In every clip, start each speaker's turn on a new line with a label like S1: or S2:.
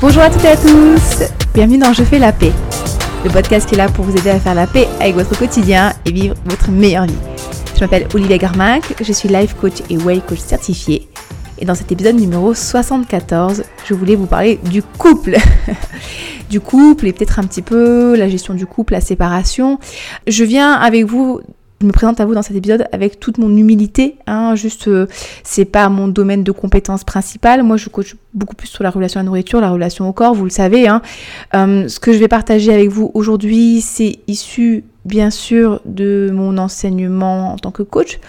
S1: Bonjour à toutes et à tous, bienvenue dans Je fais la paix, le podcast qui est là pour vous aider à faire la paix avec votre quotidien et vivre votre meilleure vie. Je m'appelle Olivia Garminck, je suis life coach et way coach certifié. Et dans cet épisode numéro 74, je voulais vous parler du couple. du couple et peut-être un petit peu la gestion du couple, la séparation. Je viens avec vous je me présente à vous dans cet épisode avec toute mon humilité. Hein, juste, euh, c'est pas mon domaine de compétence principale. Moi, je coach beaucoup plus sur la relation à la nourriture, la relation au corps, vous le savez. Hein. Euh, ce que je vais partager avec vous aujourd'hui, c'est issu bien sûr de mon enseignement en tant que coach,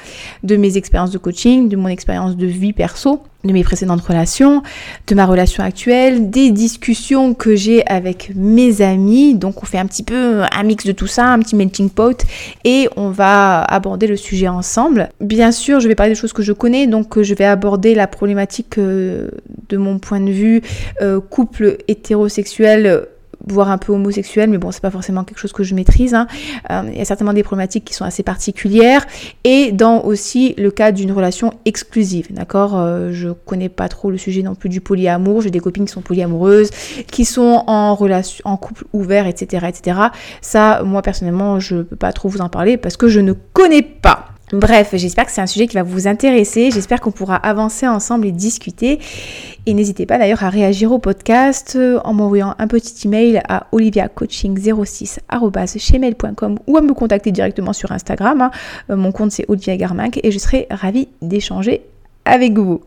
S1: de mes expériences de coaching, de mon expérience de vie perso, de mes précédentes relations, de ma relation actuelle, des discussions que j'ai avec mes amis. Donc on fait un petit peu un mix de tout ça, un petit melting pot et on va aborder le sujet ensemble. Bien sûr, je vais parler des choses que je connais, donc je vais aborder la problématique euh, de mon point de vue euh, couple hétérosexuel voire un peu homosexuel, mais bon, c'est pas forcément quelque chose que je maîtrise. Hein. Euh, il y a certainement des problématiques qui sont assez particulières. Et dans aussi le cas d'une relation exclusive, d'accord euh, Je connais pas trop le sujet non plus du polyamour. J'ai des copines qui sont polyamoureuses, qui sont en relation, en couple ouvert, etc., etc. Ça, moi personnellement, je peux pas trop vous en parler parce que je ne connais pas. Bref, j'espère que c'est un sujet qui va vous intéresser. J'espère qu'on pourra avancer ensemble et discuter. Et n'hésitez pas d'ailleurs à réagir au podcast euh, en m'envoyant un petit email à oliviacoaching06.gmail.com ou à me contacter directement sur Instagram. Hein. Euh, mon compte c'est Olivia Garminck et je serai ravie d'échanger avec vous.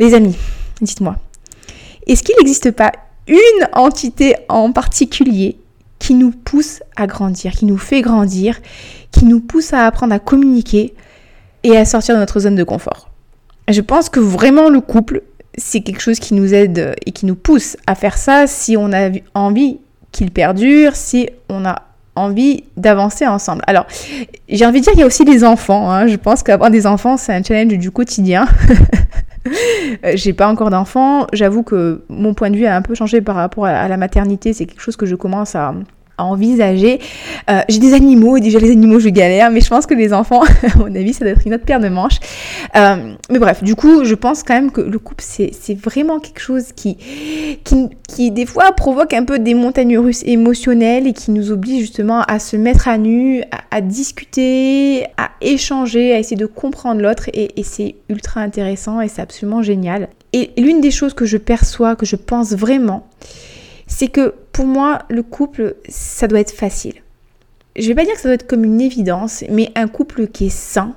S1: Les amis, dites-moi, est-ce qu'il n'existe pas une entité en particulier qui nous pousse à grandir, qui nous fait grandir, qui nous pousse à apprendre à communiquer et à sortir de notre zone de confort. Je pense que vraiment le couple, c'est quelque chose qui nous aide et qui nous pousse à faire ça si on a envie qu'il perdure, si on a envie d'avancer ensemble. Alors, j'ai envie de dire qu'il y a aussi des enfants. Hein. Je pense qu'avoir des enfants, c'est un challenge du quotidien. Euh, j'ai pas encore d'enfants. J'avoue que mon point de vue a un peu changé par rapport à la maternité. C'est quelque chose que je commence à, envisager. Euh, j'ai des animaux, déjà les animaux je galère, mais je pense que les enfants, à mon avis, ça doit être une autre paire de manches. Euh, mais bref, du coup, je pense quand même que le couple, c'est vraiment quelque chose qui, qui, qui, des fois provoque un peu des montagnes russes émotionnelles et qui nous oblige justement à se mettre à nu, à, discuter, à échanger, à essayer de comprendre l'autre et c'est ultra intéressant et c'est absolument génial. Et l'une des choses que je perçois, que je pense vraiment, c'est que pour moi, le couple, ça doit être facile. Je vais pas dire que ça doit être comme une évidence, mais un couple qui est sain,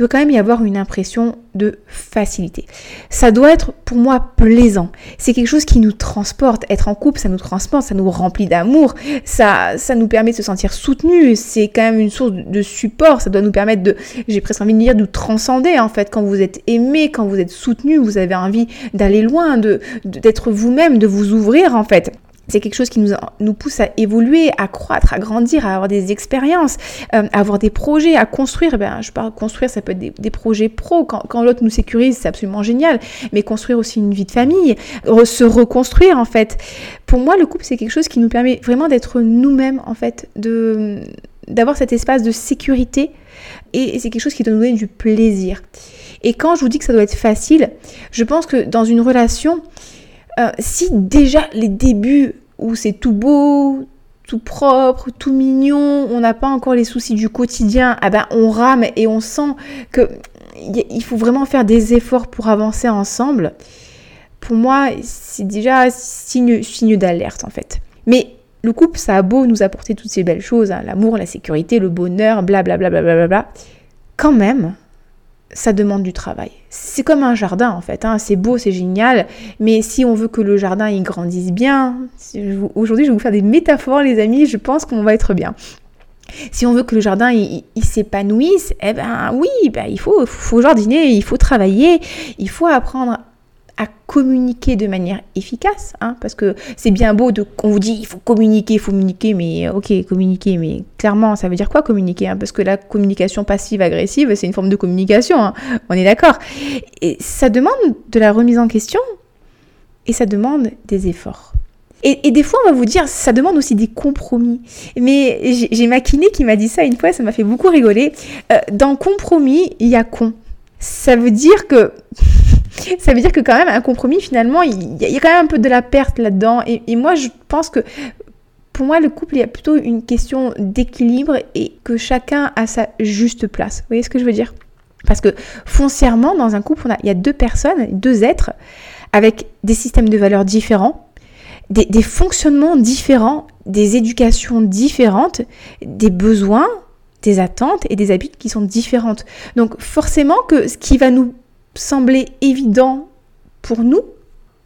S1: doit quand même y avoir une impression de facilité. Ça doit être pour moi plaisant. C'est quelque chose qui nous transporte. Être en couple, ça nous transporte, ça nous remplit d'amour, ça, ça nous permet de se sentir soutenu. C'est quand même une source de support. Ça doit nous permettre de, j'ai presque envie de dire, de transcender en fait. Quand vous êtes aimé, quand vous êtes soutenu, vous avez envie d'aller loin, de d'être vous-même, de vous ouvrir en fait. C'est quelque chose qui nous, nous pousse à évoluer, à croître, à grandir, à avoir des expériences, euh, à avoir des projets, à construire. Ben, je parle construire, ça peut être des, projets pro. Quand, quand l'autre nous sécurise, c'est absolument génial. Mais construire aussi une vie de famille, se reconstruire en fait. Pour moi, le couple, c'est quelque chose qui nous permet vraiment d'être nous-mêmes en fait, de d'avoir cet espace de sécurité et c'est quelque chose qui doit nous donner du plaisir. Et quand je vous dis que ça doit être facile, je pense que dans une relation, euh, si déjà les débuts où c'est tout beau, tout propre, tout mignon, on n'a pas encore les soucis du quotidien, ah ben on rame et on sent que il faut vraiment faire des efforts pour avancer ensemble. Pour moi, c'est déjà signe, d'alerte en fait. Mais le couple, ça a beau nous apporter toutes ces belles choses, hein, l'amour, la sécurité, le bonheur, blablabla, bla, bla, bla, bla, quand même, ça demande du travail. C'est comme un jardin en fait, hein. c'est beau, c'est génial, mais si on veut que le jardin il grandisse bien, aujourd'hui je vais vous faire des métaphores les amis, je pense qu'on va être bien. Si on veut que le jardin il, s'épanouisse, eh ben oui, ben, il faut, faut jardiner, il faut travailler, il faut apprendre à communiquer de manière efficace, hein, parce que c'est bien beau de qu'on vous dit il faut communiquer, il faut communiquer, mais ok communiquer, mais clairement ça veut dire quoi communiquer hein, Parce que la communication passive-agressive c'est une forme de communication, hein, on est d'accord. Et ça demande de la remise en question et ça demande des efforts. Et, des fois, on va vous dire, ça demande aussi des compromis. Mais j'ai ma kiné qui m'a dit ça une fois, ça m'a fait beaucoup rigoler. Euh, dans compromis, il y a con. Ça veut dire que ça veut dire que quand même un compromis finalement il y, a quand même un peu de la perte là-dedans et, moi je pense que pour moi le couple il y a plutôt une question d'équilibre et que chacun a sa juste place. Vous voyez ce que je veux dire? Parce que foncièrement dans un couple il y a deux personnes, deux êtres avec des systèmes de valeurs différents, des, des fonctionnements différents, des éducations différentes, des besoins des attentes et des habitudes qui sont différentes. Donc forcément que ce qui va nous sembler évident pour nous,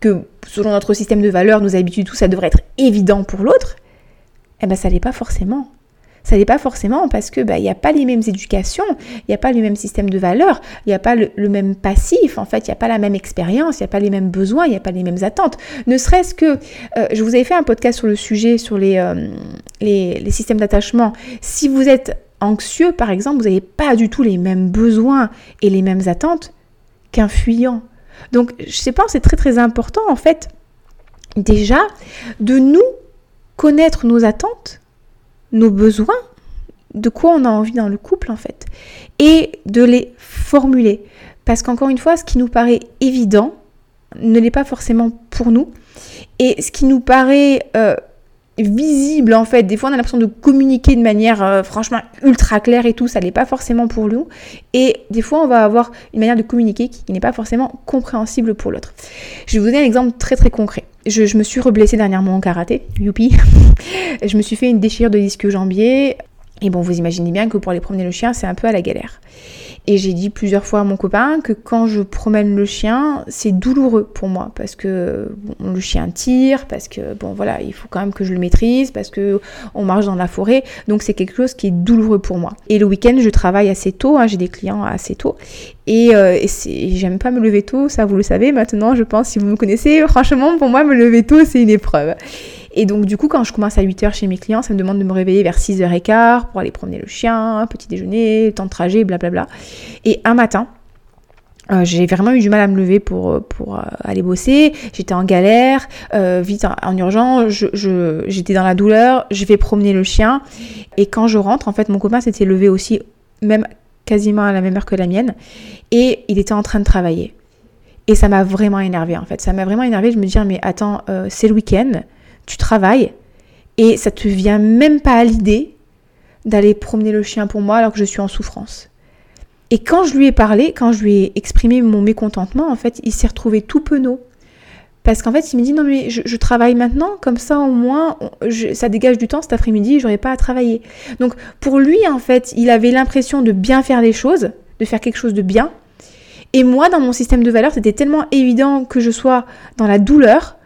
S1: que selon notre système de valeurs, nos habitudes, tout ça devrait être évident pour l'autre, eh ben ça l'est pas forcément. Ça n'est pas forcément parce que bah, il n'y a pas les mêmes éducations, il n'y a pas le même système de valeurs, il n'y a pas le, même passif, en fait, il n'y a pas la même expérience, il n'y a pas les mêmes besoins, il n'y a pas les mêmes attentes. Ne serait-ce que, euh, je vous avais fait un podcast sur le sujet, sur les, euh, les, les systèmes d'attachement. Si vous êtes anxieux, par exemple, vous n'avez pas du tout les mêmes besoins et les mêmes attentes qu'un fuyant. Donc, je sais pas, c'est très très important en fait, déjà, de nous connaître nos attentes, nos besoins, de quoi on a envie dans le couple en fait, et de les formuler. Parce qu'encore une fois, ce qui nous paraît évident ne l'est pas forcément pour nous. Et ce qui nous paraît euh, visible en fait. Des fois on a l'impression de communiquer de manière euh, franchement ultra claire et tout, ça n'est pas forcément pour nous. Et des fois on va avoir une manière de communiquer qui, n'est pas forcément compréhensible pour l'autre. Je vais vous donner un exemple très très concret. Je, me suis reblessée dernièrement en karaté, youpi. je me suis fait une déchirure de disque jambier. Et bon, vous imaginez bien que pour aller promener le chien, c'est un peu à la galère. Et j'ai dit plusieurs fois à mon copain que quand je promène le chien, c'est douloureux pour moi parce que le chien tire, parce que bon voilà, il faut quand même que je le maîtrise, parce que on marche dans la forêt, donc c'est quelque chose qui est douloureux pour moi. Et le week-end, je travaille assez tôt, hein, j'ai des clients assez tôt, et, euh, j'aime pas me lever tôt, ça vous le savez maintenant, je pense si vous me connaissez, franchement pour moi me lever tôt c'est une épreuve. Et donc, du coup, quand je commence à 8h chez mes clients, ça me demande de me réveiller vers 6h15 pour aller promener le chien, petit déjeuner, temps de trajet, blablabla. Et un matin, euh, j'ai vraiment eu du mal à me lever pour, euh, euh, aller bosser. J'étais en galère, vite en, urgence, j'étais dans la douleur, je vais promener le chien. Et quand je rentre, en fait, mon copain s'était levé aussi, même quasiment à la même heure que la mienne, et il était en train de travailler. Et ça m'a vraiment énervé en fait. Ça m'a vraiment énervé. Je me dis, mais attends, c'est le week-end, tu travailles et ça te vient même pas à l'idée d'aller promener le chien pour moi alors que je suis en souffrance. Et quand je lui ai parlé, quand je lui ai exprimé mon mécontentement, en fait, il s'est retrouvé tout penaud. Parce qu'en fait, il me dit non mais je, travaille maintenant, comme ça au moins ça dégage du temps cet après-midi, j'aurais pas à travailler. Donc pour lui en fait, il avait l'impression de bien faire les choses, de faire quelque chose de bien. Et moi dans mon système de valeurs, c'était tellement évident que je sois dans la douleur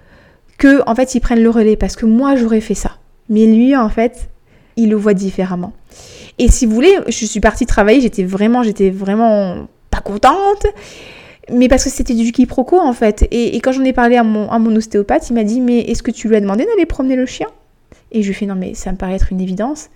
S1: que en fait ils prennent le relais parce que moi j'aurais fait ça. Mais lui en fait, il le voit différemment. Et si vous voulez, je suis partie travailler, j'étais vraiment, j'étais vraiment pas contente. Mais parce que c'était du quiproquo en fait. Et, quand j'en ai parlé à mon, à mon ostéopathe, il m'a dit Mais est-ce que tu lui as demandé d'aller promener le chien? Et je lui ai fait Non, mais ça me paraît être une évidence.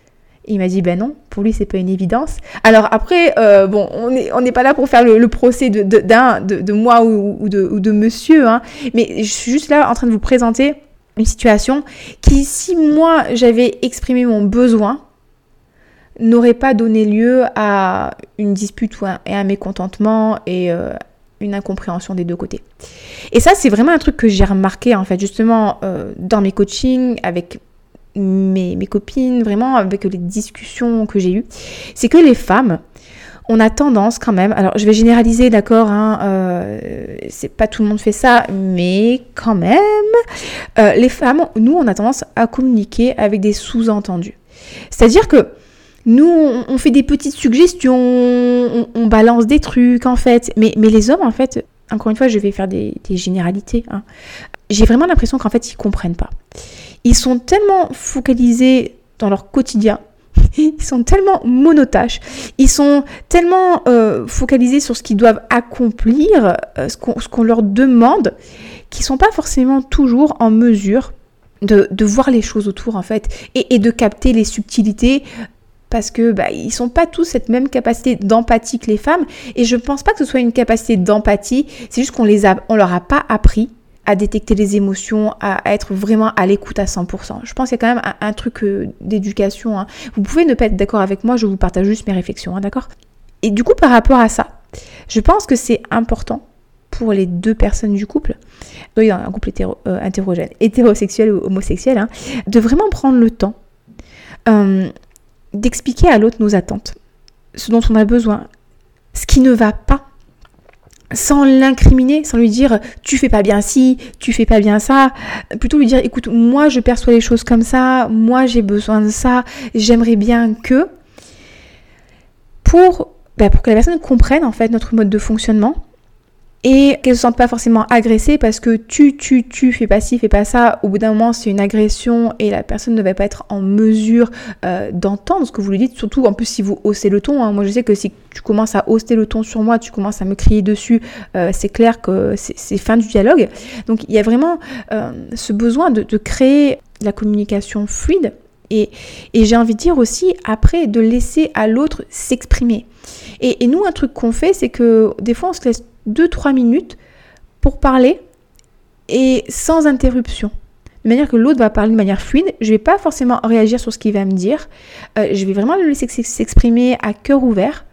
S1: Il m'a dit ben non, pour lui c'est pas une évidence. Alors après, euh, bon, on n'est on pas là pour faire le, procès de, de, moi ou, de, ou de monsieur, hein, mais je suis juste là en train de vous présenter une situation qui, si moi j'avais exprimé mon besoin, n'aurait pas donné lieu à une dispute ou et un mécontentement et euh, une incompréhension des deux côtés. Et ça, c'est vraiment un truc que j'ai remarqué en fait justement euh, dans mes coachings avec mes, mes, copines, vraiment avec les discussions que j'ai eues, c'est que les femmes, on a tendance quand même, alors je vais généraliser, d'accord, hein, euh, c'est pas tout le monde fait ça, mais quand même, euh, les femmes, nous, on a tendance à communiquer avec des sous-entendus. C'est-à-dire que nous, on, fait des petites suggestions, on, balance des trucs en fait, mais, mais les hommes en fait, encore une fois, je vais faire des, généralités. Hein. J'ai vraiment l'impression qu'en fait, ils comprennent pas. Ils sont tellement focalisés dans leur quotidien, ils sont tellement monotaches, ils sont tellement euh, focalisés sur ce qu'ils doivent accomplir, euh, ce qu'on leur demande, qu'ils sont pas forcément toujours en mesure de, voir les choses autour en fait et, de capter les subtilités parce que bah, ils sont pas tous cette même capacité d'empathie que les femmes et je pense pas que ce soit une capacité d'empathie, c'est juste qu'on les a on leur a pas appris à détecter les émotions, à, être vraiment à l'écoute à 100%. Je pense qu'il y a quand même un, truc euh, d'éducation. Hein. Vous pouvez ne pas être d'accord avec moi, je vous partage juste mes réflexions, hein, d'accord? Et du coup, par rapport à ça, je pense que c'est important pour les deux personnes du couple, un couple hétéro, euh, hétérosexuel ou homosexuel, hein, de vraiment prendre le temps euh, d'expliquer à l'autre nos attentes, ce dont on a besoin, ce qui ne va pas, sans l'incriminer, sans lui dire tu fais pas bien ci, tu fais pas bien ça, plutôt lui dire écoute, moi je perçois les choses comme ça, moi j'ai besoin de ça, j'aimerais bien que. Pour, ben, pour que la personne comprenne en fait notre mode de fonctionnement et qu'elle ne se sente pas forcément agressée parce que tu, tu, tu, fais pas ci, fais pas ça. Au bout d'un moment, c'est une agression et la personne ne va pas être en mesure euh, d'entendre ce que vous lui dites. Surtout, en plus, si vous haussez le ton. Hein. Moi, je sais que si tu commences à hausser le ton sur moi, tu commences à me crier dessus, euh, c'est clair que c'est fin du dialogue. Donc, il y a vraiment euh, ce besoin de, de créer la communication fluide. Et, et j'ai envie de dire aussi, après, de laisser à l'autre s'exprimer. Et, nous, un truc qu'on fait, c'est que des fois, on se laisse 2-3 minutes pour parler et sans interruption. De manière que l'autre va parler de manière fluide. Je ne vais pas forcément réagir sur ce qu'il va me dire. Euh, je vais vraiment le laisser s'exprimer à cœur ouvert.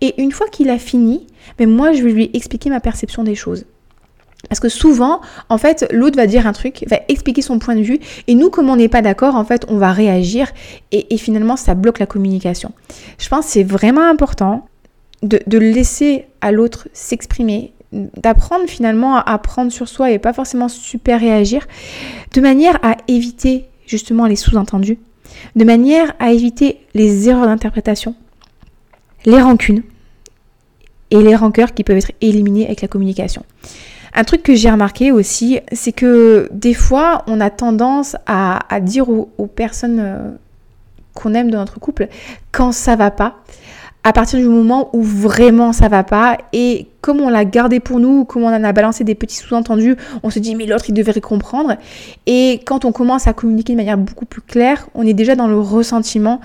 S1: Et une fois qu'il a fini, ben moi, je vais lui expliquer ma perception des choses. Parce que souvent, en fait, l'autre va dire un truc, va expliquer son point de vue, et nous, comme on n'est pas d'accord, en fait, on va réagir, et, finalement, ça bloque la communication. Je pense que c'est vraiment important de, laisser à l'autre s'exprimer, d'apprendre finalement à prendre sur soi et pas forcément super réagir, de manière à éviter justement les sous-entendus, de manière à éviter les erreurs d'interprétation, les rancunes et les rancœurs qui peuvent être éliminés avec la communication. Un truc que j'ai remarqué aussi, c'est que des fois, on a tendance à, dire aux, aux personnes euh, qu'on aime dans notre couple quand ça va pas à partir du moment où vraiment ça va pas et comme on l'a gardé pour nous, comme on en a balancé des petits sous-entendus, on se dit mais l'autre il devrait comprendre et quand on commence à communiquer de manière beaucoup plus claire, on est déjà dans le ressentiment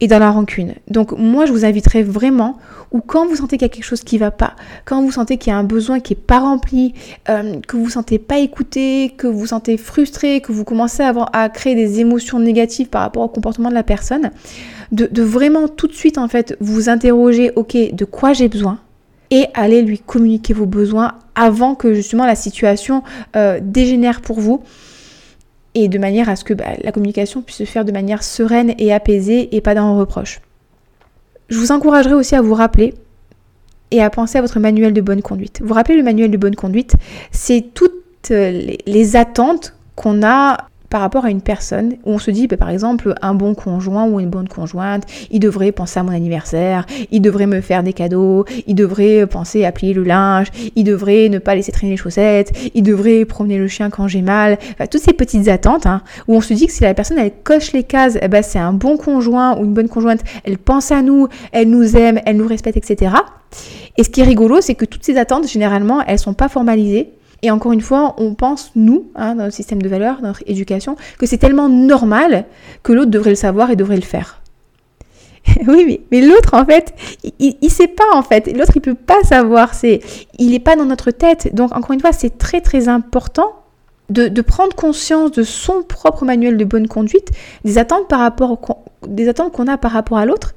S1: et dans la rancune. Donc moi je vous inviterai vraiment, ou quand vous sentez qu'il y a quelque chose qui va pas, quand vous sentez qu'il y a un besoin qui est pas rempli, euh, que vous sentez pas écouté, que vous sentez frustré, que vous commencez à créer des émotions négatives par rapport au comportement de la personne, de, vraiment tout de suite en fait vous interroger, ok, de quoi j'ai besoin et aller lui communiquer vos besoins avant que justement la situation euh, dégénère pour vous et de manière à ce que bah, la communication puisse se faire de manière sereine et apaisée et pas dans le reproche. Je vous encouragerai aussi à vous rappeler et à penser à votre manuel de bonne conduite. Vous rappelez le manuel de bonne conduite, c'est toutes les, les attentes qu'on a par rapport à une personne où on se dit, bah, par exemple, un bon conjoint ou une bonne conjointe, il devrait penser à mon anniversaire, il devrait me faire des cadeaux, il devrait penser à plier le linge, il devrait ne pas laisser traîner les chaussettes, il devrait promener le chien quand j'ai mal. Toutes ces petites attentes hein, où on se dit que si la personne elle coche les cases, eh ben, c'est un bon conjoint ou une bonne conjointe, elle pense à nous, elle nous aime, elle nous respecte, etc. Et ce qui est rigolo, c'est que toutes ces attentes, généralement, elles sont pas formalisées et encore une fois, on pense, nous, hein, dans notre système de valeurs, dans notre éducation, que c'est tellement normal que l'autre devrait le savoir et devrait le faire. oui, mais, l'autre, en fait, il ne sait pas, en fait. L'autre, il peut pas savoir. Il n'est pas dans notre tête. Donc, encore une fois, c'est très, très important de, prendre conscience de son propre manuel de bonne conduite, des attentes par rapport, des attentes qu'on a par rapport à l'autre,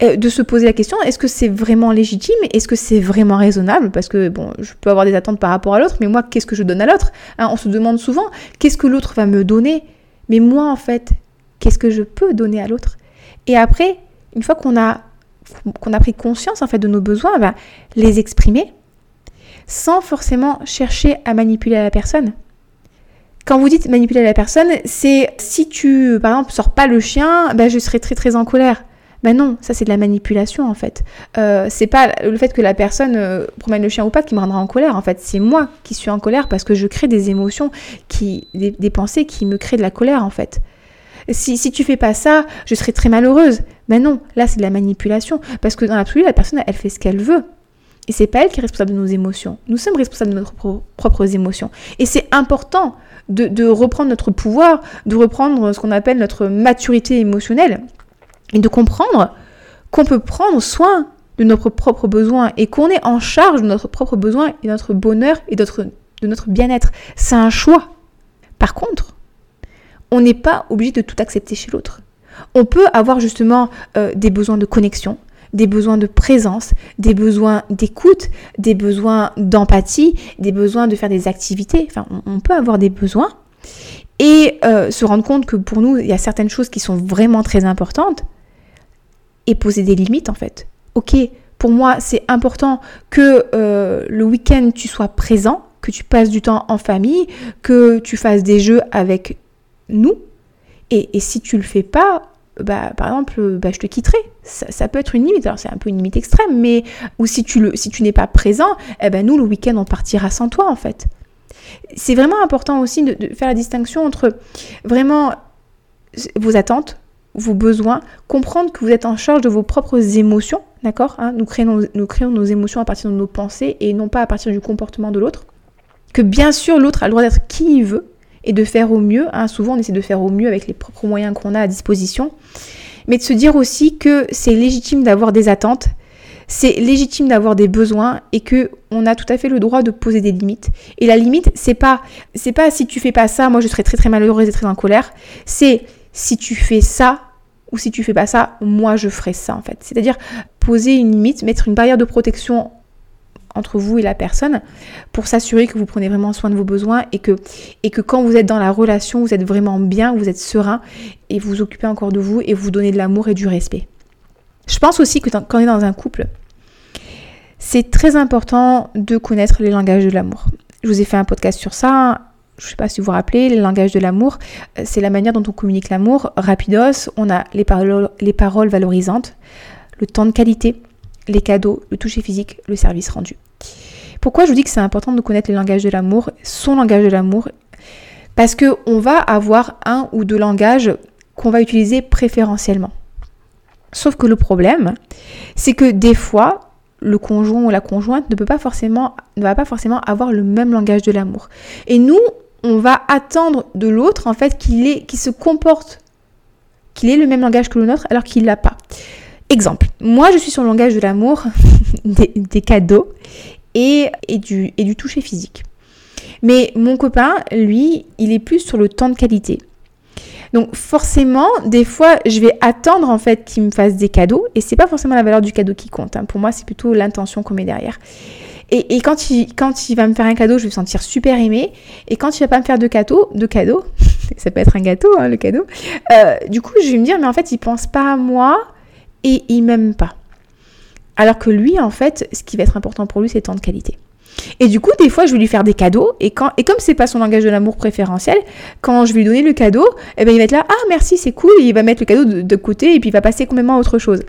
S1: de se poser la question est-ce que c'est vraiment légitime Est-ce que c'est vraiment raisonnable? Parce que bon, je peux avoir des attentes par rapport à l'autre, mais moi, qu'est-ce que je donne à l'autre? Hein, On se demande souvent qu'est-ce que l'autre va me donner? Mais moi, en fait, qu'est-ce que je peux donner à l'autre? Et après, une fois qu'on a qu'on a pris conscience en fait de nos besoins, va les exprimer sans forcément chercher à manipuler la personne. Quand vous dites manipuler la personne, c'est si tu, par exemple, sors pas le chien, ben, je serai très très en colère. Ben non, ça c'est de la manipulation en fait. Euh, c'est pas le fait que la personne euh, promène le chien ou pas qui me rendra en colère en fait. C'est moi qui suis en colère parce que je crée des émotions, qui, des, pensées qui me créent de la colère en fait. Si, si tu fais pas ça, je serai très malheureuse. Ben non, là c'est de la manipulation parce que dans l'absolu la personne elle fait ce qu'elle veut. Et c'est pas elle qui est responsable de nos émotions. Nous sommes responsables de nos propres émotions. Et c'est important de, de, reprendre notre pouvoir, de reprendre ce qu'on appelle notre maturité émotionnelle et de comprendre qu'on peut prendre soin de notre propre besoin et qu'on est en charge de notre propre besoin et de notre bonheur et de notre, bien-être. C'est un choix. Par contre, on n'est pas obligé de tout accepter chez l'autre. On peut avoir justement euh, des besoins de connexion, des besoins de présence, des besoins d'écoute, des besoins d'empathie, des besoins de faire des activités. Enfin, on, peut avoir des besoins et euh, se rendre compte que pour nous, il y a certaines choses qui sont vraiment très importantes et poser des limites en fait. Ok, pour moi, c'est important que euh, le week-end, tu sois présent, que tu passes du temps en famille, que tu fasses des jeux avec nous. Et, si tu le fais pas, bah, par exemple, bah, je te quitterai. Ça, peut être une limite. Alors c'est un peu une limite extrême, mais ou si tu le, si tu n'es pas présent, eh ben nous le week-end on partira sans toi en fait. C'est vraiment important aussi de, faire la distinction entre vraiment vos attentes, vos besoins, comprendre que vous êtes en charge de vos propres émotions, d'accord hein, nous, créons nous créons nos émotions à partir de nos pensées et non pas à partir du comportement de l'autre. Que bien sûr l'autre a le droit d'être qui il veut, et de faire au mieux. Hein. Souvent, on essaie de faire au mieux avec les propres moyens qu'on a à disposition. Mais de se dire aussi que c'est légitime d'avoir des attentes, c'est légitime d'avoir des besoins et que on a tout à fait le droit de poser des limites. Et la limite, c'est pas c'est pas si tu fais pas ça, moi je serai très très malheureuse et très en colère. C'est si tu fais ça ou si tu fais pas ça, moi je ferai ça en fait. C'est-à-dire poser une limite, mettre une barrière de protection entre vous et la personne pour s'assurer que vous prenez vraiment soin de vos besoins et que, quand vous êtes dans la relation, vous êtes vraiment bien, vous êtes serein et vous vous occupez encore de vous et vous donnez de l'amour et du respect. Je pense aussi que quand on est dans un couple, c'est très important de connaître les langages de l'amour. Je vous ai fait un podcast sur ça. Je ne sais pas si vous vous rappelez, les langages de l'amour, euh, c'est la manière dont on communique l'amour. Rapidos, on a les paroles, les paroles valorisantes, le temps de qualité, les cadeaux, le toucher physique, le service rendu. Pourquoi je vous dis que c'est important de connaître les langages de l'amour, son langage de l'amour? Parce que on va avoir un ou deux langages qu'on va utiliser préférentiellement. Sauf que le problème, c'est que des fois, le conjoint ou la conjointe ne peut pas forcément, ne va pas forcément avoir le même langage de l'amour. Et nous, on va attendre de l'autre en fait qu'il se comporte, qu'il ait le même langage que le nôtre alors qu'il l'a pas. Exemple, moi je suis sur le langage de l'amour, des, cadeaux et, du, et du toucher physique. Mais mon copain, lui, il est plus sur le temps de qualité. Donc forcément, des fois, je vais attendre en fait qu'il me fasse des cadeaux et c'est pas forcément la valeur du cadeau qui compte. Hein. Pour moi, c'est plutôt l'intention qu'on met derrière. Et, quand, il, va me faire un cadeau, je vais me sentir super aimée. Et quand il va pas me faire de cadeau, de cadeau, ça peut être un gâteau, hein, le cadeau. Euh, du coup, je vais me dire, mais en fait, il pense pas à moi et il m'aime pas. Alors que lui, en fait, ce qui va être important pour lui, c'est le temps de qualité. Et du coup, des fois, je vais lui faire des cadeaux, et, quand, et comme c'est pas son langage de l'amour préférentiel, quand je vais lui donner le cadeau, eh ben, il va être là, ah merci, c'est cool, il va mettre le cadeau de, côté, et puis il va passer complètement à autre chose.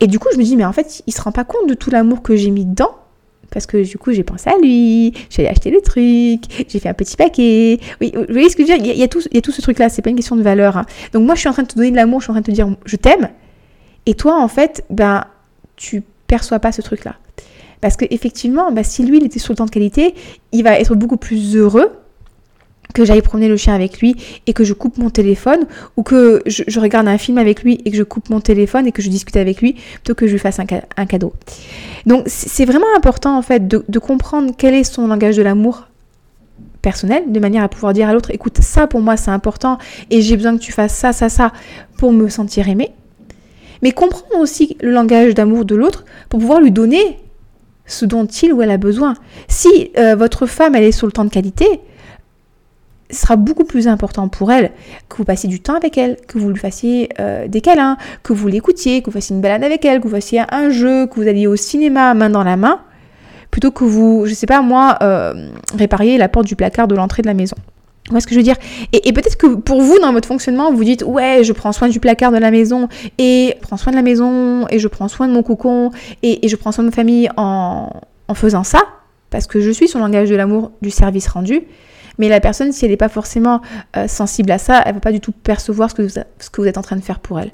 S1: Et du coup, je me dis, mais en fait, il se rend pas compte de tout l'amour que j'ai mis dedans, parce que du coup, j'ai pensé à lui, j'ai acheté le truc, j'ai fait un petit paquet. Oui, vous voyez ce que je veux dire? Il y, a, tout, ce truc-là, c'est pas une question de valeur. Hein. Donc moi, je suis en train de te donner de l'amour, je suis en train de te dire, je t'aime, et toi, en fait, ben, tu perçois pas ce truc-là. Parce qu'effectivement, ben, si lui, il était sur le temps de qualité, il va être beaucoup plus heureux que j'aille promener le chien avec lui et que je coupe mon téléphone ou que je, regarde un film avec lui et que je coupe mon téléphone et que je discute avec lui plutôt que je lui fasse un, cadeau. Donc c'est vraiment important en fait de, comprendre quel est son langage de l'amour personnel de manière à pouvoir dire à l'autre écoute ça pour moi c'est important et j'ai besoin que tu fasses ça ça ça pour me sentir aimé mais comprendre aussi le langage d'amour de l'autre pour pouvoir lui donner ce dont il ou elle a besoin. Si euh, votre femme, elle est sur le temps de qualité, sera beaucoup plus important pour elle que vous passiez du temps avec elle, que vous lui fassiez euh, des câlins, que vous l'écoutiez, que vous fassiez une balade avec elle, que vous fassiez un jeu, que vous alliez au cinéma main dans la main, plutôt que vous, je sais pas moi, euh, répariez la porte du placard de l'entrée de la maison. Vous ce que je veux dire? Et, peut-être que pour vous, dans votre fonctionnement, vous dites ouais, je prends soin du placard de la maison et je prends soin de la maison et je prends soin de mon cocon et, je prends soin de ma famille en, faisant ça parce que je suis sur le langage de l'amour du service rendu. Mais la personne, si elle n'est pas forcément euh, sensible à ça, elle va pas du tout percevoir ce que, vous, ce que vous êtes en train de faire pour elle.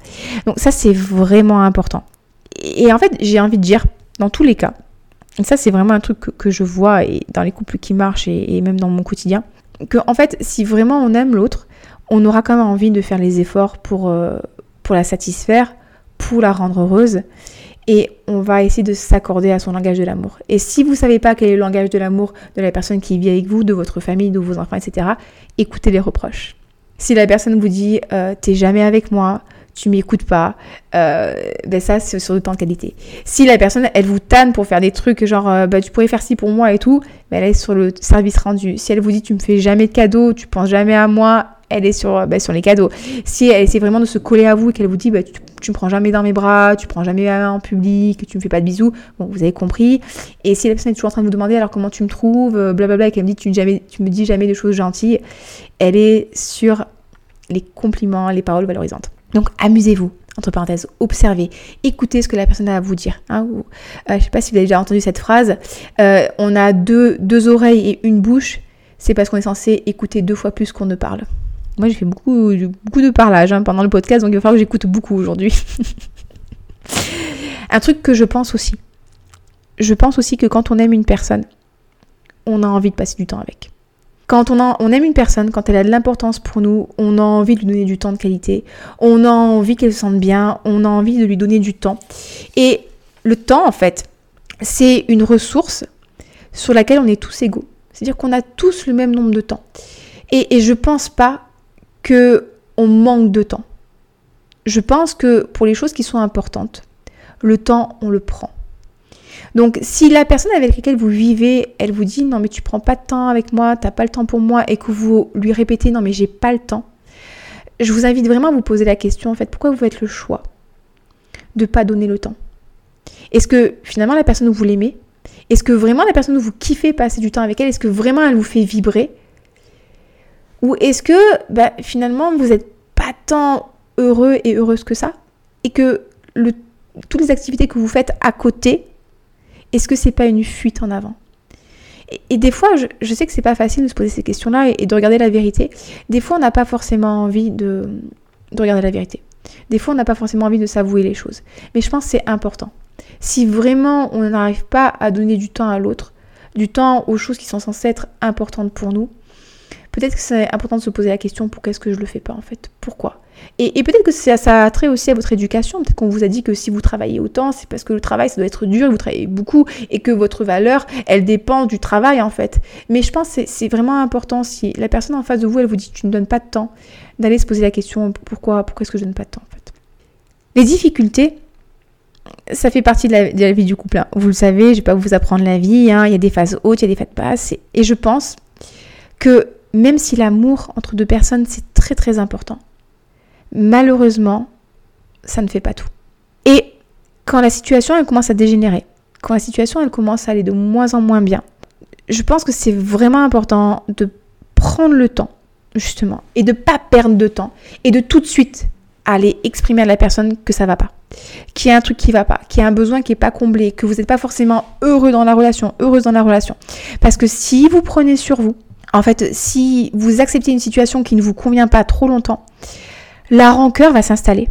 S1: Donc ça, c'est vraiment important. Et, en fait, j'ai envie de dire, dans tous les cas, et ça c'est vraiment un truc que, je vois et dans les couples qui marchent et même dans mon quotidien, que en fait, si vraiment on aime l'autre, on aura quand même envie de faire les efforts pour, euh, pour la satisfaire, pour la rendre heureuse. Et on va essayer de s'accorder à son langage de l'amour. Et si vous ne savez pas quel est le langage de l'amour de la personne qui vit avec vous, de votre famille, de vos enfants, etc., écoutez les reproches. Si la personne vous dit euh, t'es jamais avec moi, tu m'écoutes pas, euh, ben ça c'est sur le temps de qualité. Si la personne elle vous tanne pour faire des trucs genre euh, bah, tu pourrais faire ci pour moi et tout, ben elle est sur le service rendu. Si elle vous dit tu me fais jamais de cadeaux, tu penses jamais à moi, elle est sur, ben, sur les cadeaux. Si elle essaie vraiment de se coller à vous et qu'elle vous dit bah, tu, tu me prends jamais dans mes bras, tu prends jamais en public, tu me fais pas de bisous, vous avez compris. Et si la personne est toujours en train de vous demander alors comment tu me trouves, euh, blablabla, et qu'elle me dit tu, jamais, me dis jamais de choses gentilles, elle est sur les compliments, les paroles valorisantes. Donc amusez-vous, entre parenthèses, observez, écoutez ce que la personne a à vous dire. Hein, ou, euh, je ne sais pas si vous avez déjà entendu cette phrase, euh, on a deux, deux oreilles et une bouche, c'est parce qu'on est censé écouter deux fois plus qu'on ne parle. Moi j'ai fait beaucoup, beaucoup de parlage hein, pendant le podcast, donc il va falloir que j'écoute beaucoup aujourd'hui. Un truc que je pense aussi, je pense aussi que quand on aime une personne, on a envie de passer du temps avec. Quand on, aime une personne, quand elle a de l'importance pour nous, on a envie de lui donner du temps de qualité, on a envie qu'elle se sente bien, on a envie de lui donner du temps. Et le temps, en fait, c'est une ressource sur laquelle on est tous égaux. C'est-à-dire qu'on a tous le même nombre de temps. Et, et je pense pas que on manque de temps. Je pense que pour les choses qui sont importantes, le temps, on le prend. Donc si la personne avec laquelle vous vivez, elle vous dit non mais tu prends pas de temps avec moi, t'as pas le temps pour moi et que vous lui répétez non mais j'ai pas le temps, je vous invite vraiment à vous poser la question en fait, pourquoi vous faites le choix de pas donner le temps? Est-ce que finalement la personne vous l'aimez Est-ce que vraiment la personne vous kiffez passer du temps avec elle? Est-ce que vraiment elle vous fait vibrer? Ou est-ce que bah, finalement vous n'êtes pas tant heureux et heureuse que ça et que toutes les activités que vous faites à côté est-ce que c'est pas une fuite en avant? Et, des fois, je, sais que c'est pas facile de se poser ces questions-là et, de regarder la vérité. Des fois, on n'a pas forcément envie de, de regarder la vérité. Des fois, on n'a pas forcément envie de s'avouer les choses. Mais je pense que c'est important. Si vraiment on n'arrive pas à donner du temps à l'autre, du temps aux choses qui sont censées être importantes pour nous, peut-être que c'est important de se poser la question pourquoi est-ce que je le fais pas en fait? Pourquoi? Et, peut-être que ça, ça, a trait aussi à votre éducation. Peut-être qu'on vous a dit que si vous travaillez autant, c'est parce que le travail, ça doit être dur, vous travaillez beaucoup et que votre valeur, elle dépend du travail en fait. Mais je pense que c'est vraiment important si la personne en face de vous, elle vous dit tu ne donnes pas de temps, d'aller se poser la question pourquoi, pourquoi est-ce que je ne donne pas de temps en fait? Les difficultés, ça fait partie de la, vie du couple. Hein. Vous le savez, je ne vais pas vous apprendre la vie. Hein. Il y a des phases hautes, il y a des phases basses. et je pense que même si l'amour entre deux personnes, c'est très très important, malheureusement, ça ne fait pas tout. Et quand la situation, elle commence à dégénérer, quand la situation, elle commence à aller de moins en moins bien, je pense que c'est vraiment important de prendre le temps, justement, et de ne pas perdre de temps, et de tout de suite aller exprimer à la personne que ça va pas, qu'il y a un truc qui va pas, qu'il y a un besoin qui est pas comblé, que vous n'êtes pas forcément heureux dans la relation, heureuse dans la relation. Parce que si vous prenez sur vous, en fait, si vous acceptez une situation qui ne vous convient pas trop longtemps, la rancœur va s'installer.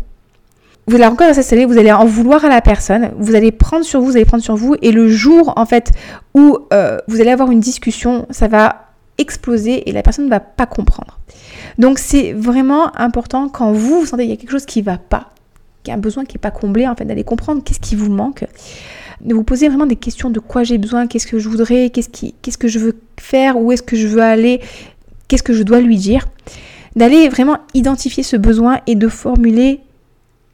S1: La rancœur va s'installer, vous allez en vouloir à la personne, vous allez prendre sur vous, vous allez prendre sur vous, et le jour en fait où euh, vous allez avoir une discussion, ça va exploser et la personne ne va pas comprendre. Donc c'est vraiment important quand vous, vous sentez qu'il y a quelque chose qui ne va pas, qu'il y a un besoin qui n'est pas comblé, en fait, d'aller comprendre qu'est-ce qui vous manque, de vous poser vraiment des questions de quoi j'ai besoin, qu'est-ce que je voudrais, qu'est-ce, qui, qu'est-ce que je veux faire, où est-ce que je veux aller, qu'est-ce que je dois lui dire d'aller vraiment identifier ce besoin et de formuler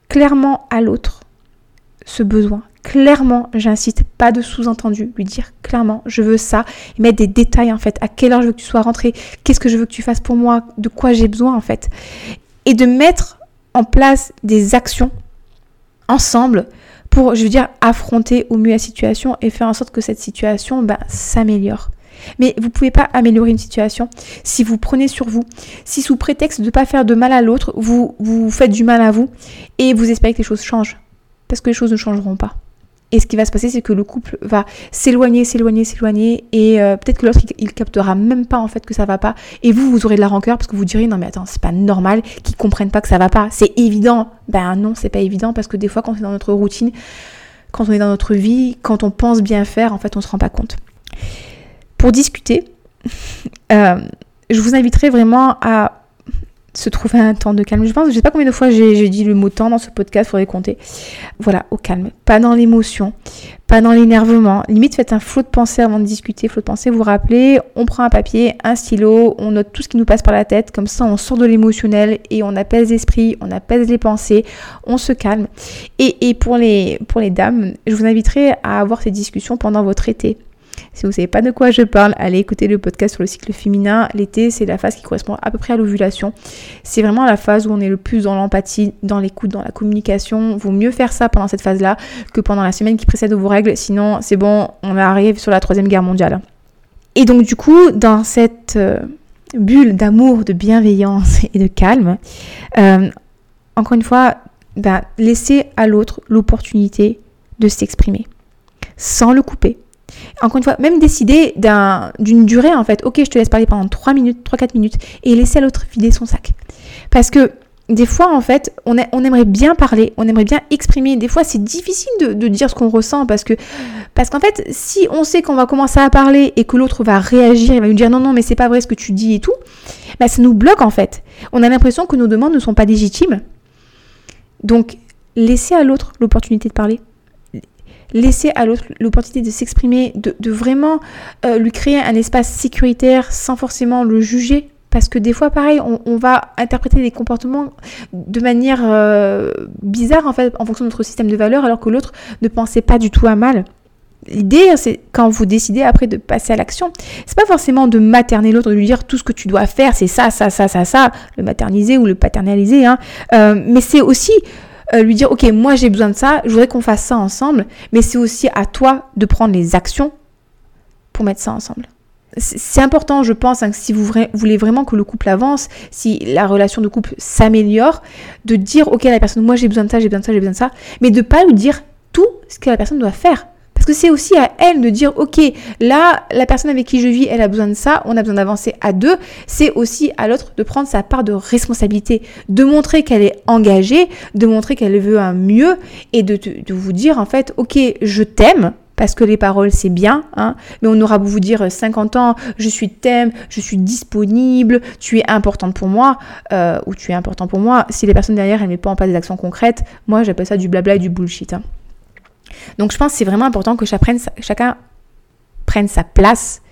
S1: clairement à l'autre ce besoin. Clairement, j'insiste, pas de sous-entendu, lui dire clairement, je veux ça, et mettre des détails en fait, à quelle heure je veux que tu sois rentré, qu'est-ce que je veux que tu fasses pour moi, de quoi j'ai besoin en fait. Et de mettre en place des actions ensemble pour, je veux dire, affronter au mieux la situation et faire en sorte que cette situation ben, s'améliore. Mais vous ne pouvez pas améliorer une situation si vous prenez sur vous, si sous prétexte de ne pas faire de mal à l'autre, vous, vous faites du mal à vous et vous espérez que les choses changent. Parce que les choses ne changeront pas. Et ce qui va se passer, c'est que le couple va s'éloigner, s'éloigner, s'éloigner, et euh, peut-être que l'autre il, captera même pas en fait que ça va pas, et vous vous aurez de la rancœur parce que vous direz non mais attends c'est pas normal qu'ils comprennent pas que ça va pas, c'est évident. Ben non c'est pas évident parce que des fois quand on est dans notre routine, quand on est dans notre vie, quand on pense bien faire, en fait on se rend pas compte pour discuter. Euh, je vous inviterai vraiment à se trouver un temps de calme. Je pense, je sais pas combien de fois j'ai dit le mot temps dans ce podcast, faudrait compter. Voilà, au calme, pas dans l'émotion, pas dans l'énervement. Limite, faites un flot de pensée avant de discuter. Flot de pensée, vous vous rappelez, on prend un papier, un stylo, on note tout ce qui nous passe par la tête. Comme ça, on sort de l'émotionnel et on apaise l'esprit, on apaise les pensées, on se calme. Et, et pour, les, pour les dames, je vous inviterai à avoir ces discussions pendant votre été. Si vous ne savez pas de quoi je parle, allez écouter le podcast sur le cycle féminin. L'été, c'est la phase qui correspond à peu près à l'ovulation. C'est vraiment la phase où on est le plus dans l'empathie, dans l'écoute, dans la communication. Vaut mieux faire ça pendant cette phase-là que pendant la semaine qui précède vos règles. Sinon, c'est bon, on arrive sur la troisième guerre mondiale. Et donc, du coup, dans cette euh, bulle d'amour, de bienveillance et de calme, euh, encore une fois, ben, laissez à l'autre l'opportunité de s'exprimer sans le couper, encore une fois, même décider d'une durée en fait. Ok, je te laisse parler pendant 3 minutes, 3-4 minutes et laisser à l'autre vider son sac. Parce que des fois, en fait, on, aimerait bien parler, on aimerait bien exprimer. Des fois, c'est difficile de, dire ce qu'on ressent parce que, parce qu'en fait, si on sait qu'on va commencer à parler et que l'autre va réagir, il va nous dire non, non, mais c'est pas vrai ce que tu dis et tout, bah, ça nous bloque en fait. On a l'impression que nos demandes ne sont pas légitimes. Donc, laissez à l'autre l'opportunité de parler laisser à l'autre l'opportunité de s'exprimer, de, vraiment euh, lui créer un espace sécuritaire sans forcément le juger. Parce que des fois, pareil, on, va interpréter des comportements de manière euh, bizarre en fait, en fonction de notre système de valeurs, alors que l'autre ne pensait pas du tout à mal. L'idée, c'est quand vous décidez après de passer à l'action, c'est pas forcément de materner l'autre, de lui dire tout ce que tu dois faire, c'est ça, ça, ça, ça, ça, le materniser ou le paternaliser, hein. Euh, mais c'est aussi euh, lui dire, ok, moi j'ai besoin de ça, je voudrais qu'on fasse ça ensemble, mais c'est aussi à toi de prendre les actions pour mettre ça ensemble. C'est important, je pense, hein, si vous voulez vraiment que le couple avance, si la relation de couple s'améliore, de dire, ok, la personne, moi j'ai besoin de ça, j'ai besoin de ça, j'ai besoin de ça, mais de pas lui dire tout ce que la personne doit faire. Parce que c'est aussi à elle de dire, ok, là, la personne avec qui je vis, elle a besoin de ça, on a besoin d'avancer à deux. C'est aussi à l'autre de prendre sa part de responsabilité, de montrer qu'elle est engagée, de montrer qu'elle veut un mieux et de, vous dire, en fait, ok, je t'aime, parce que les paroles c'est bien, hein, mais on aura beau vous dire 50 ans, je suis t'aime, je suis disponible, tu es importante pour moi, euh, ou tu es important pour moi, si les personnes derrière elles ne mettent pas en place des actions concrètes, moi j'appelle ça du blabla et du bullshit. Hein. Donc je pense que c'est vraiment important que chacun prenne sa place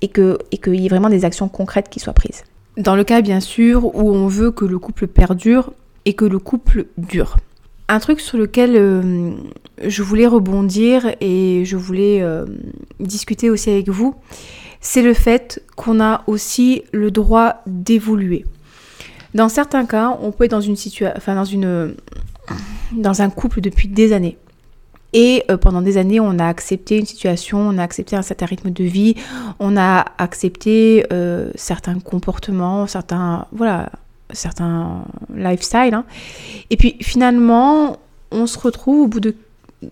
S1: et qu'il et y ait vraiment des actions concrètes qui soient prises. Dans le cas bien sûr où on veut que le couple perdure et que le couple dure. Un truc sur lequel euh, je voulais rebondir et je voulais euh, discuter aussi avec vous, c'est le fait qu'on a aussi le droit d'évoluer. Dans certains cas, on peut être dans une situation, enfin dans une, dans un couple depuis des années. Et euh, pendant des années, on a accepté une situation, on a accepté un certain rythme de vie, on a accepté euh, certains comportements, certains, voilà, certains lifestyles. Hein. Et puis finalement, on se retrouve au bout de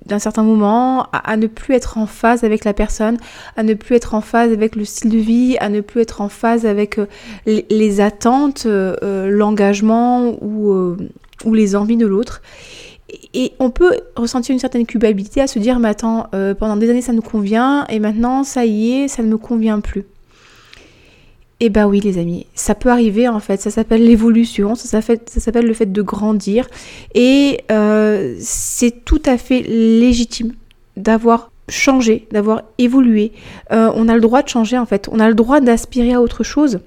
S1: d'un certain moment à, ne plus être en phase avec la personne, à ne plus être en phase avec le style de vie, à ne plus être en phase avec euh, les, attentes, l'engagement ou, ou les envies de l'autre et on peut ressentir une certaine culpabilité à se dire, mais attends, euh, pendant des années ça nous convient, et maintenant ça y est, ça ne me convient plus. Eh bah oui les amis, ça peut arriver en fait, ça s'appelle l'évolution, ça s'appelle le fait de grandir, et euh, c'est tout à fait légitime d'avoir changé, d'avoir évolué. Euh, on a le droit de changer en fait, on a le droit d'aspirer à autre chose,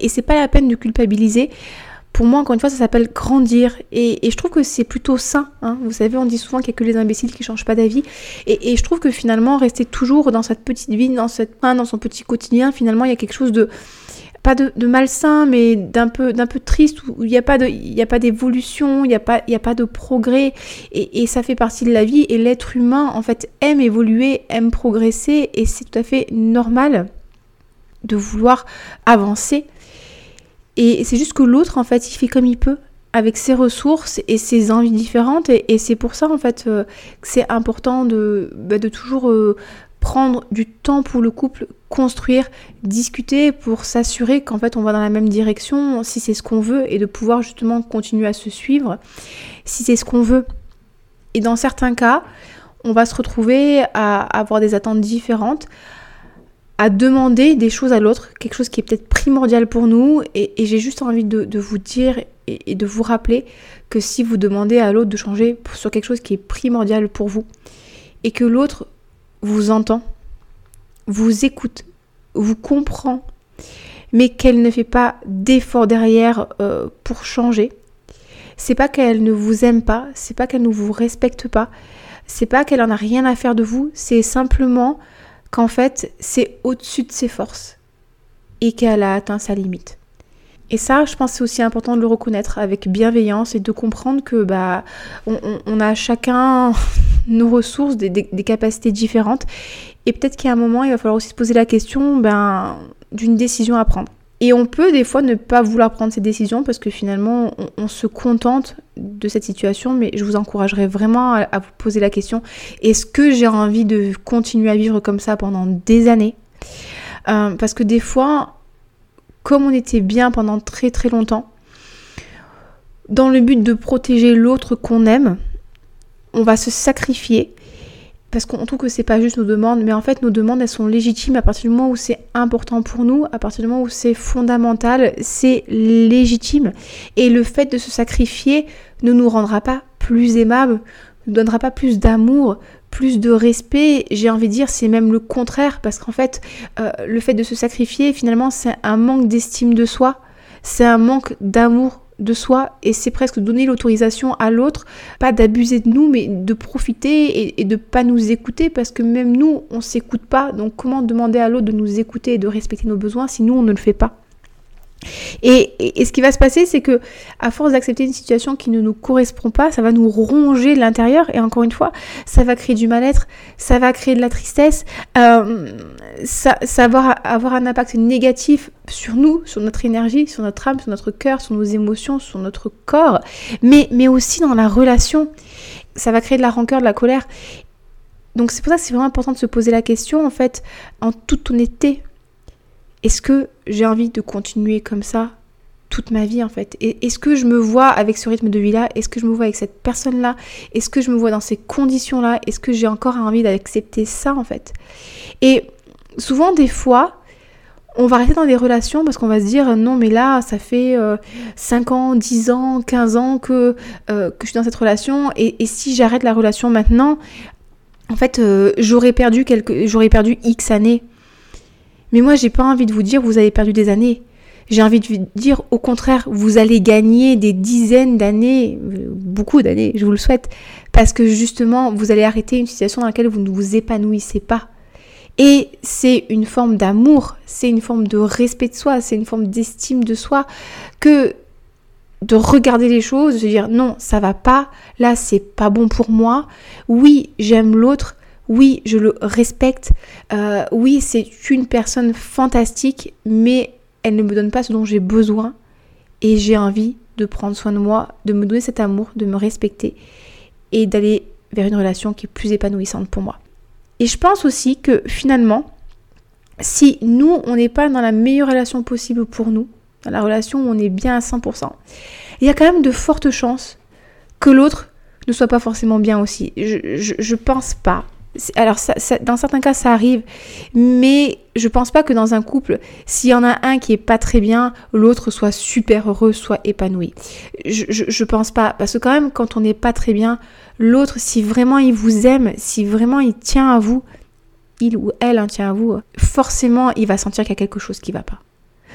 S1: et c'est pas la peine de culpabiliser pour moi, encore une fois, ça s'appelle grandir. Et, je trouve que c'est plutôt sain. Hein. Vous savez, on dit souvent qu'il n'y a que les imbéciles qui ne changent pas d'avis. Et, je trouve que finalement, rester toujours dans cette petite vie, dans, cette, dans son petit quotidien, finalement, il y a quelque chose de pas de, malsain, mais d'un peu, d'un peu triste, où il n'y a pas d'évolution, il n'y a, pas, a pas de progrès, et, et, ça fait partie de la vie, et l'être humain, en fait, aime évoluer, aime progresser, et c'est tout à fait normal de vouloir avancer. Et c'est juste que l'autre, en fait, il fait comme il peut avec ses ressources et ses envies différentes. Et, c'est pour ça, en fait, euh, que c'est important de, bah, de toujours euh, prendre du temps pour le couple, construire, discuter pour s'assurer qu'en fait on va dans la même direction, si c'est ce qu'on veut, et de pouvoir justement continuer à se suivre, si c'est ce qu'on veut. Et dans certains cas, on va se retrouver à avoir des attentes différentes, à demander des choses à l'autre, quelque chose qui est peut-être primordial pour nous. Et, j'ai juste envie de, vous dire et, de vous rappeler que si vous demandez à l'autre de changer sur quelque chose qui est primordial pour vous, et que l'autre vous entend, vous écoute, vous comprend, mais qu'elle ne fait pas d'effort derrière euh, pour changer, c'est pas qu'elle ne vous aime pas, c'est pas qu'elle ne vous respecte pas, c'est pas qu'elle en a rien à faire de vous, c'est simplement qu'en fait c'est au-dessus de ses forces et qu'elle a atteint sa limite. Et ça, je pense c'est aussi important de le reconnaître avec bienveillance et de comprendre que bah on, a chacun nos ressources, des, capacités différentes. Et peut-être qu'à un moment, il va falloir aussi se poser la question ben, d'une décision à prendre. Et on peut des fois ne pas vouloir prendre ces décisions parce que finalement on, se contente de cette situation, mais je vous encouragerais vraiment à, vous poser la question, est-ce que j'ai envie de continuer à vivre comme ça pendant des années? Euh, Parce que des fois, comme on était bien pendant très très longtemps, dans le but de protéger l'autre qu'on aime, on va se sacrifier parce qu'on trouve que c'est pas juste nos demandes, mais en fait nos demandes elles sont légitimes à partir du moment où c'est important pour nous, à partir du moment où c'est fondamental, c'est légitime. Et le fait de se sacrifier ne nous rendra pas plus aimables, ne nous donnera pas plus d'amour, plus de respect. J'ai envie de dire c'est même le contraire, parce qu'en fait euh, le fait de se sacrifier finalement c'est un manque d'estime de soi, c'est un manque d'amour de soi et c'est presque donner l'autorisation à l'autre, pas d'abuser de nous, mais de profiter et, de pas nous écouter parce que même nous, on s'écoute pas. Donc comment demander à l'autre de nous écouter et de respecter nos besoins si nous, on ne le fait pas? Et, ce qui va se passer, c'est que à force d'accepter une situation qui ne nous correspond pas, ça va nous ronger de l'intérieur. Et encore une fois, ça va créer du mal-être, ça va créer de la tristesse, euh, ça, va avoir, un impact négatif sur nous, sur notre énergie, sur notre âme, sur notre cœur, sur nos émotions, sur notre corps, mais, mais aussi dans la relation. Ça va créer de la rancœur, de la colère. Donc c'est pour ça que c'est vraiment important de se poser la question, en fait, en toute honnêteté, est-ce que j'ai envie de continuer comme ça toute ma vie en fait? Est-ce que je me vois avec ce rythme de vie là Est-ce que je me vois avec cette personne là Est-ce que je me vois dans ces conditions là Est-ce que j'ai encore envie d'accepter ça en fait? Et souvent des fois, on va rester dans des relations parce qu'on va se dire non mais là ça fait 5 euh, ans, 10 ans, 15 ans que, euh, que je suis dans cette relation et, si j'arrête la relation maintenant, en fait euh, j'aurais perdu quelques j'aurais perdu X années mais moi, j'ai pas envie de vous dire vous avez perdu des années. J'ai envie de vous dire au contraire, vous allez gagner des dizaines d'années, beaucoup d'années, je vous le souhaite, parce que justement, vous allez arrêter une situation dans laquelle vous ne vous épanouissez pas. Et c'est une forme d'amour, c'est une forme de respect de soi, c'est une forme d'estime de soi que de regarder les choses, de se dire non, ça va pas, là c'est pas bon pour moi. Oui, j'aime l'autre, oui, je le respecte. Euh, oui, c'est une personne fantastique, mais elle ne me donne pas ce dont j'ai besoin. Et j'ai envie de prendre soin de moi, de me donner cet amour, de me respecter et d'aller vers une relation qui est plus épanouissante pour moi. Et je pense aussi que finalement, si nous, on n'est pas dans la meilleure relation possible pour nous, dans la relation où on est bien à 100%, il y a quand même de fortes chances que l'autre ne soit pas forcément bien aussi. Je, pense pas alors, dans certains cas, ça arrive, mais je pense pas que dans un couple, s'il y en a un qui est pas très bien, l'autre soit super heureux, soit épanoui. Je, je, pense pas, parce que quand même, quand on n'est pas très bien, l'autre, si vraiment il vous aime, si vraiment il tient à vous, il ou elle hein, tient à vous, forcément, il va sentir qu'il y a quelque chose qui va pas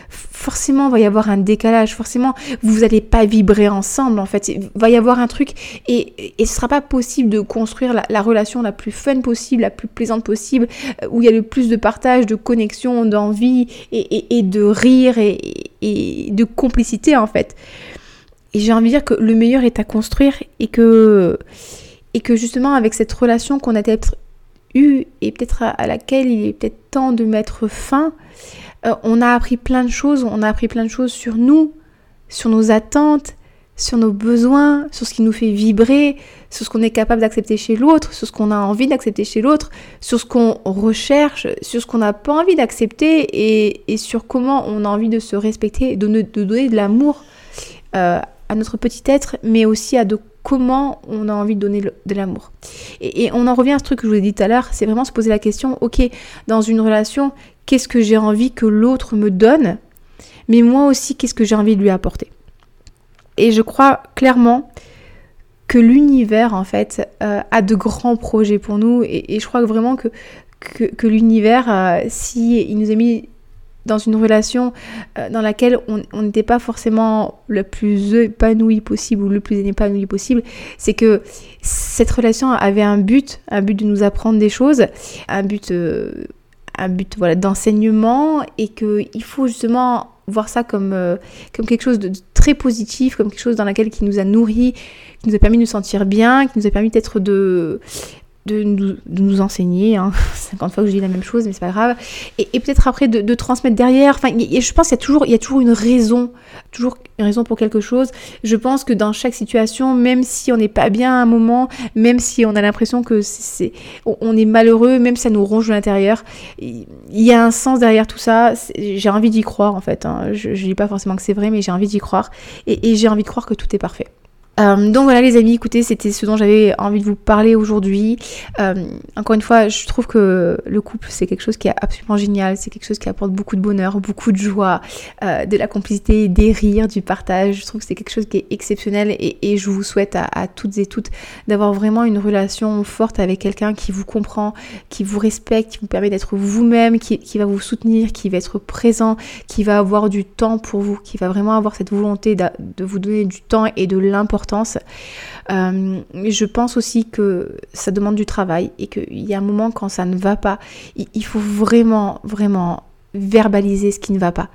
S1: forcément va y avoir un décalage, forcément vous n'allez pas vibrer ensemble en fait, il va y avoir un truc et, et ce sera pas possible de construire la, relation la plus fun possible, la plus plaisante possible, euh, où il y a le plus de partage, de connexion, d'envie et, de rire et, de complicité en fait. Et j'ai envie de dire que le meilleur est à construire et que, et que justement avec cette relation qu'on a peut-être eue et peut-être à laquelle il est peut-être temps de mettre fin, euh, on a appris plein de choses, on a appris plein de choses sur nous, sur nos attentes, sur nos besoins, sur ce qui nous fait vibrer, sur ce qu'on est capable d'accepter chez l'autre, sur ce qu'on a envie d'accepter chez l'autre, sur ce qu'on recherche, sur ce qu'on n'a pas envie d'accepter et, sur comment on a envie de se respecter, de, de donner de l'amour euh, à notre petit être, mais aussi à de comment on a envie de donner de l'amour. Et, on en revient à ce truc que je vous ai dit tout à l'heure, c'est vraiment se poser la question, ok, dans une relation, qu'est-ce que j'ai envie que l'autre me donne, mais moi aussi, qu'est-ce que j'ai envie de lui apporter? Et je crois clairement que l'univers, en fait, euh, a de grands projets pour nous, et, je crois vraiment que, que, l'univers, euh, si il nous a mis dans une relation euh, dans laquelle on n'était pas forcément le plus épanoui possible ou le plus épanoui possible, c'est que cette relation avait un but, un but de nous apprendre des choses, un but, euh, un but voilà, d'enseignement et qu'il faut justement voir ça comme, euh, comme quelque chose de très positif, comme quelque chose dans laquelle qui nous a nourri, qui nous a permis de nous sentir bien, qui nous a permis d'être de, de nous, enseigner, hein. 50 fois que je dis la même chose, mais c'est pas grave, et, peut-être après de, transmettre derrière. Enfin, je pense qu'il y a toujours, y a toujours une raison, toujours une raison pour quelque chose. Je pense que dans chaque situation, même si on n'est pas bien à un moment, même si on a l'impression que c'est, on est malheureux, même si ça nous ronge de l'intérieur, il y a un sens derrière tout ça. J'ai envie d'y croire en fait. Hein. Je, ne dis pas forcément que c'est vrai, mais j'ai envie d'y croire, et j'ai envie de croire que tout est parfait. Euh, donc voilà les amis, écoutez, c'était ce dont j'avais envie de vous parler aujourd'hui. Euh, encore une fois, je trouve que le couple, c'est quelque chose qui est absolument génial, c'est quelque chose qui apporte beaucoup de bonheur, beaucoup de joie, euh, de la complicité, des rires, du partage. Je trouve que c'est quelque chose qui est exceptionnel et, je vous souhaite à, toutes et toutes d'avoir vraiment une relation forte avec quelqu'un qui vous comprend, qui vous respecte, qui vous permet d'être vous-même, qui, va vous soutenir, qui va être présent, qui va avoir du temps pour vous, qui va vraiment avoir cette volonté de vous donner du temps et de l'importance euh, je pense aussi que ça demande du travail et qu'il y a un moment quand ça ne va pas, il faut vraiment, vraiment verbaliser ce qui ne va pas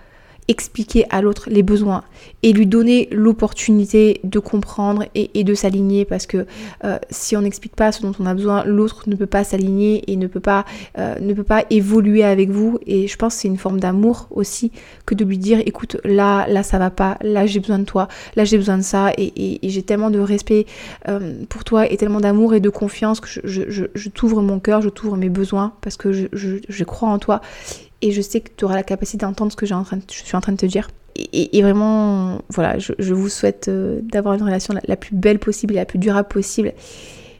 S1: expliquer à l'autre les besoins et lui donner l'opportunité de comprendre et, de s'aligner parce que euh, si on n'explique pas ce dont on a besoin, l'autre ne peut pas s'aligner et ne peut pas, euh, ne peut pas évoluer avec vous. Et je pense que c'est une forme d'amour aussi que de lui dire écoute là, là ça va pas, là j'ai besoin de toi, là j'ai besoin de ça. Et, j'ai tellement de respect euh, pour toi et tellement d'amour et de confiance que je, t'ouvre mon cœur, je t'ouvre mes besoins parce que je crois en toi et je sais que tu auras la capacité d'entendre ce que je suis en train de te dire. Et, vraiment, voilà, je, vous souhaite euh, d'avoir une relation la, plus belle possible et la plus durable possible.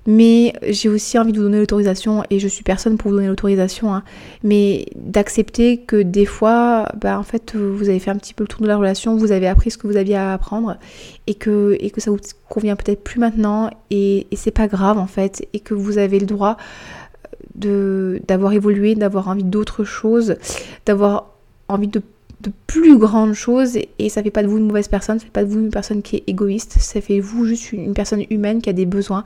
S1: Mais j'ai aussi envie de vous donner l'autorisation, et je suis personne pour vous donner l'autorisation, hein, mais d'accepter que des fois, bah, en fait, vous avez fait un petit peu le tour de la relation, vous avez appris ce que vous aviez à apprendre, et que, et que ça vous convient peut-être plus maintenant, et, et c'est pas grave en fait, et que vous avez le droit d'avoir évolué, d'avoir envie d'autres choses, d'avoir envie de, plus grandes choses. Et, ça fait pas de vous une mauvaise personne, ça fait pas de vous une personne qui est égoïste, ça fait vous juste une, personne humaine qui a des besoins.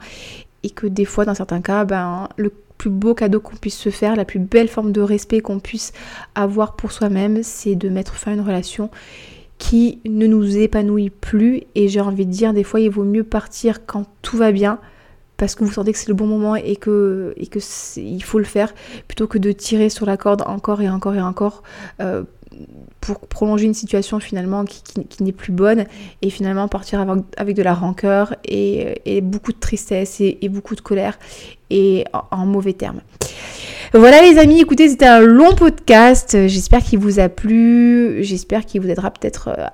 S1: Et que des fois dans certains cas, ben, le plus beau cadeau qu'on puisse se faire, la plus belle forme de respect qu'on puisse avoir pour soi-même, c'est de mettre fin à une relation qui ne nous épanouit plus. Et j'ai envie de dire des fois il vaut mieux partir quand tout va bien parce que vous sentez que c'est le bon moment et que, il faut le faire, plutôt que de tirer sur la corde encore et encore et encore euh, pour prolonger une situation finalement qui, n'est plus bonne et finalement partir avec, de la rancœur et, beaucoup de tristesse et, beaucoup de colère et en, mauvais termes. Voilà les amis, écoutez, c'était un long podcast. J'espère qu'il vous a plu. J'espère qu'il vous aidera peut-être euh,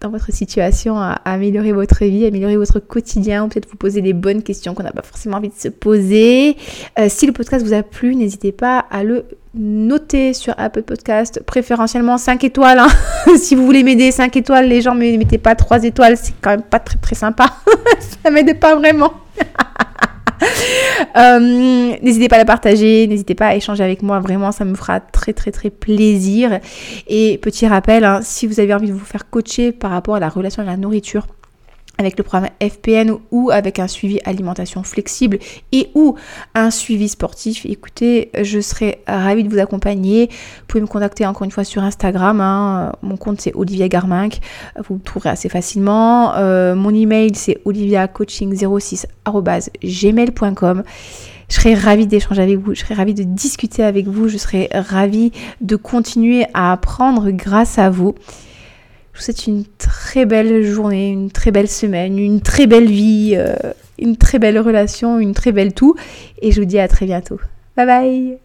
S1: dans votre situation à, améliorer votre vie, améliorer votre quotidien, ou peut-être vous poser des bonnes questions qu'on n'a pas forcément envie de se poser. Euh, si le podcast vous a plu, n'hésitez pas à le noter sur Apple Podcast, préférentiellement 5 étoiles. Hein. si vous voulez m'aider, 5 étoiles, les gens ne mettez pas 3 étoiles, c'est quand même pas très très sympa. Ça m'aide pas vraiment. Euh, n'hésitez pas à la partager, n'hésitez pas à échanger avec moi, vraiment ça me fera très très très plaisir. Et petit rappel, hein, si vous avez envie de vous faire coacher par rapport à la relation à la nourriture, avec le programme FPN ou avec un suivi alimentation flexible et ou un suivi sportif, écoutez, je serai ravie de vous accompagner. Vous pouvez me contacter encore une fois sur Instagram. Hein. Mon compte c'est Olivia Garminck. Vous me trouverez assez facilement. Euh, mon email c'est oliviacoaching06@gmail.com. Je serai ravie d'échanger avec vous, je serai ravie de discuter avec vous, je serai ravie de continuer à apprendre grâce à vous. Vous souhaite une très belle journée, une très belle semaine, une très belle vie, euh, une très belle relation, une très belle tout. Et je vous dis à très bientôt. Bye bye